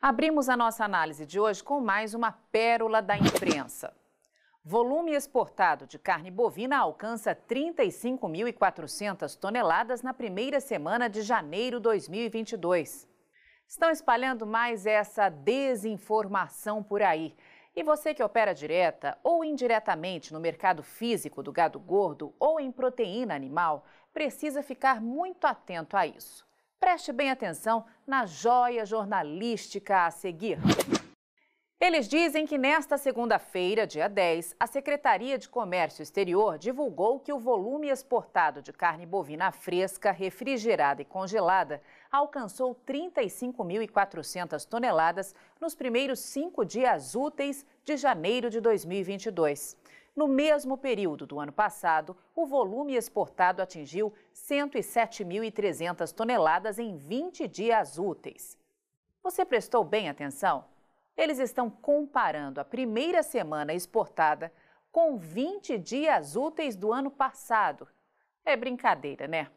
Abrimos a nossa análise de hoje com mais uma pérola da imprensa. Volume exportado de carne bovina alcança 35.400 toneladas na primeira semana de janeiro 2022. Estão espalhando mais essa desinformação por aí. E você que opera direta ou indiretamente no mercado físico do gado gordo ou em proteína animal, precisa ficar muito atento a isso. Preste bem atenção na joia jornalística a seguir. Eles dizem que nesta segunda-feira, dia 10, a Secretaria de Comércio Exterior divulgou que o volume exportado de carne bovina fresca, refrigerada e congelada alcançou 35.400 toneladas nos primeiros cinco dias úteis de janeiro de 2022. No mesmo período do ano passado, o volume exportado atingiu 107.300 toneladas em 20 dias úteis. Você prestou bem atenção? Eles estão comparando a primeira semana exportada com 20 dias úteis do ano passado. É brincadeira, né?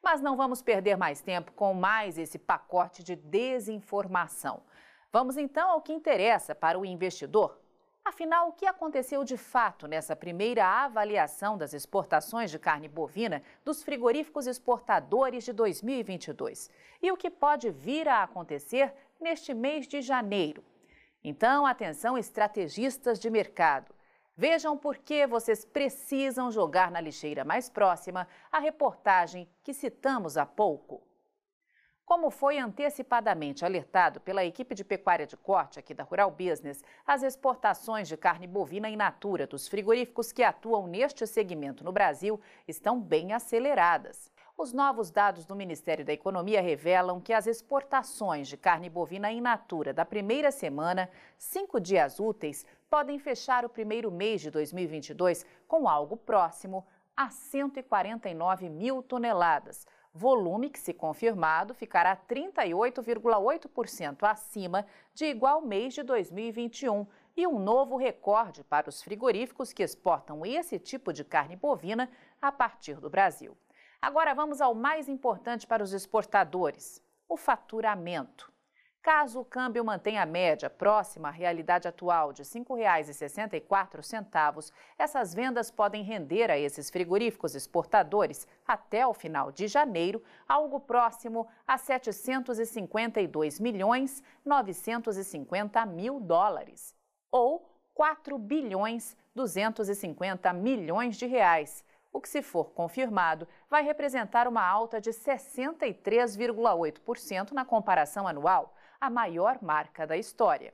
Mas não vamos perder mais tempo com mais esse pacote de desinformação. Vamos então ao que interessa para o investidor. Afinal, o que aconteceu de fato nessa primeira avaliação das exportações de carne bovina dos frigoríficos exportadores de 2022? E o que pode vir a acontecer neste mês de janeiro? Então, atenção, estrategistas de mercado. Vejam por que vocês precisam jogar na lixeira mais próxima a reportagem que citamos há pouco. Como foi antecipadamente alertado pela equipe de pecuária de corte aqui da Rural Business, as exportações de carne bovina in natura dos frigoríficos que atuam neste segmento no Brasil estão bem aceleradas. Os novos dados do Ministério da Economia revelam que as exportações de carne bovina in natura da primeira semana, cinco dias úteis, podem fechar o primeiro mês de 2022 com algo próximo a 149 mil toneladas, volume que, se confirmado, ficará 38,8% acima de igual mês de 2021 e um novo recorde para os frigoríficos que exportam esse tipo de carne bovina a partir do Brasil. Agora vamos ao mais importante para os exportadores: o faturamento. Caso o câmbio mantenha a média próxima à realidade atual de R$ 5,64, essas vendas podem render a esses frigoríficos exportadores, até o final de janeiro, algo próximo a 752 milhões 950 mil dólares, ou 4 bilhões 250 milhões de reais o que, se for confirmado, vai representar uma alta de 63,8% na comparação anual, a maior marca da história.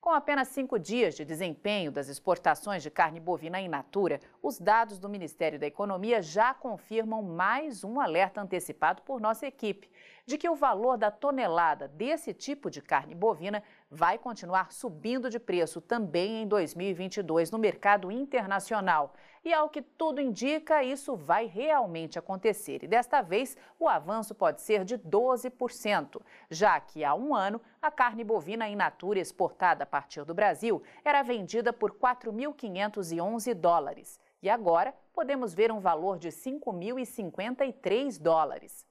Com apenas cinco dias de desempenho das exportações de carne bovina in natura, os dados do Ministério da Economia já confirmam mais um alerta antecipado por nossa equipe de que o valor da tonelada desse tipo de carne bovina vai continuar subindo de preço também em 2022 no mercado internacional. E ao que tudo indica, isso vai realmente acontecer. E desta vez, o avanço pode ser de 12%, já que há um ano a carne bovina in natura exportada a partir do Brasil era vendida por 4.511 dólares. E agora podemos ver um valor de 5.053 dólares.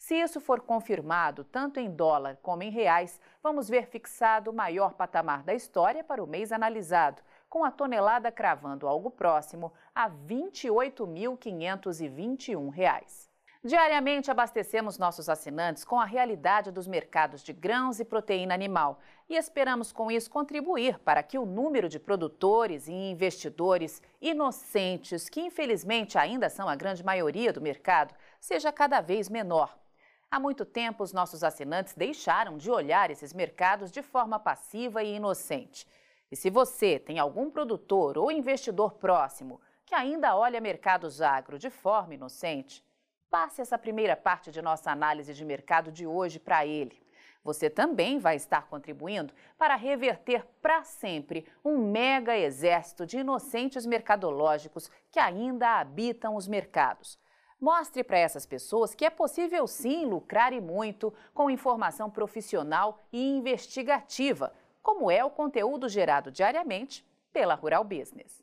Se isso for confirmado, tanto em dólar como em reais, vamos ver fixado o maior patamar da história para o mês analisado, com a tonelada cravando algo próximo a R$ 28.521. Diariamente abastecemos nossos assinantes com a realidade dos mercados de grãos e proteína animal e esperamos com isso contribuir para que o número de produtores e investidores inocentes, que infelizmente ainda são a grande maioria do mercado, seja cada vez menor. Há muito tempo, os nossos assinantes deixaram de olhar esses mercados de forma passiva e inocente. E se você tem algum produtor ou investidor próximo que ainda olha mercados agro de forma inocente, passe essa primeira parte de nossa análise de mercado de hoje para ele. Você também vai estar contribuindo para reverter para sempre um mega exército de inocentes mercadológicos que ainda habitam os mercados. Mostre para essas pessoas que é possível sim lucrar e muito com informação profissional e investigativa, como é o conteúdo gerado diariamente pela Rural Business.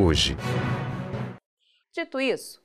hoje. Dito isso,